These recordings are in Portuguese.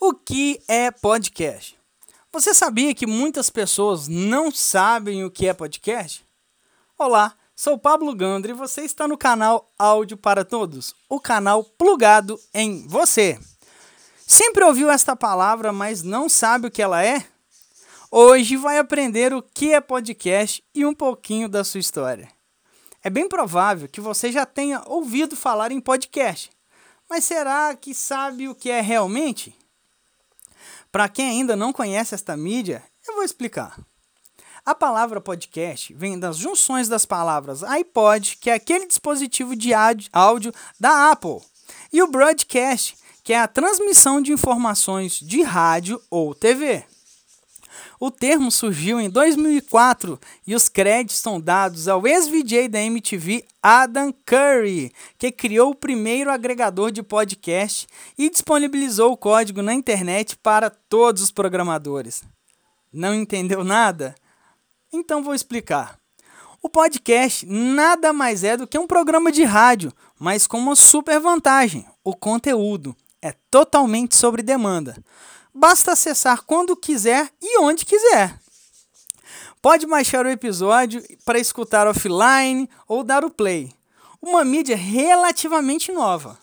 O que é podcast? Você sabia que muitas pessoas não sabem o que é podcast? Olá, sou Pablo Gandra e você está no canal Áudio para Todos, o canal plugado em você. Sempre ouviu esta palavra, mas não sabe o que ela é? Hoje vai aprender o que é podcast e um pouquinho da sua história. É bem provável que você já tenha ouvido falar em podcast, mas será que sabe o que é realmente? Para quem ainda não conhece esta mídia, eu vou explicar. A palavra podcast vem das junções das palavras iPod, que é aquele dispositivo de áudio da Apple, e o broadcast, que é a transmissão de informações de rádio ou TV. O termo surgiu em 2004 e os créditos são dados ao ex-VJ da MTV Adam Curry, que criou o primeiro agregador de podcast e disponibilizou o código na internet para todos os programadores. Não entendeu nada? Então vou explicar. O podcast nada mais é do que um programa de rádio, mas com uma super vantagem: o conteúdo é totalmente sobre demanda. Basta acessar quando quiser e onde quiser. Pode baixar o episódio para escutar offline ou dar o play. Uma mídia relativamente nova,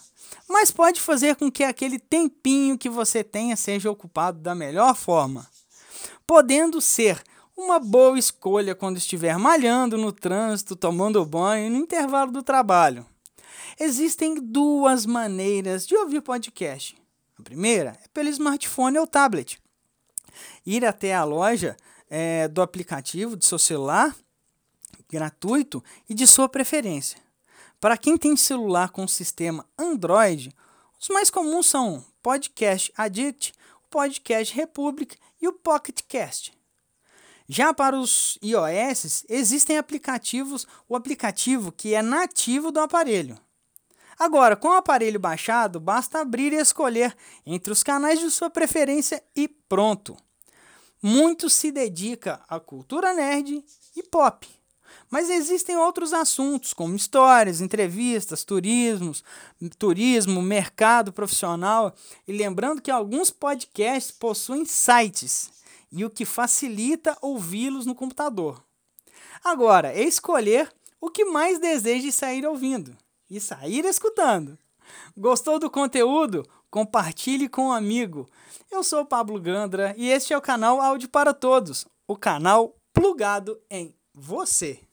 mas pode fazer com que aquele tempinho que você tenha seja ocupado da melhor forma, podendo ser uma boa escolha quando estiver malhando no trânsito, tomando banho e no intervalo do trabalho. Existem duas maneiras de ouvir podcast. A primeira é pelo smartphone ou tablet. Ir até a loja é, do aplicativo de seu celular, gratuito e de sua preferência. Para quem tem celular com sistema Android, os mais comuns são Podcast Addict, o Podcast Republic e o Pocket Cast. Já para os iOS, existem aplicativos, o aplicativo que é nativo do aparelho. Agora, com o aparelho baixado, basta abrir e escolher entre os canais de sua preferência e pronto. Muito se dedica à cultura nerd e pop. Mas existem outros assuntos, como histórias, entrevistas, turismos, turismo, mercado profissional. E lembrando que alguns podcasts possuem sites, e o que facilita ouvi-los no computador. Agora, é escolher o que mais deseja sair ouvindo e sair escutando. Gostou do conteúdo? Compartilhe com um amigo. Eu sou Pablo Gandra e este é o canal Áudio para Todos, o canal plugado em você.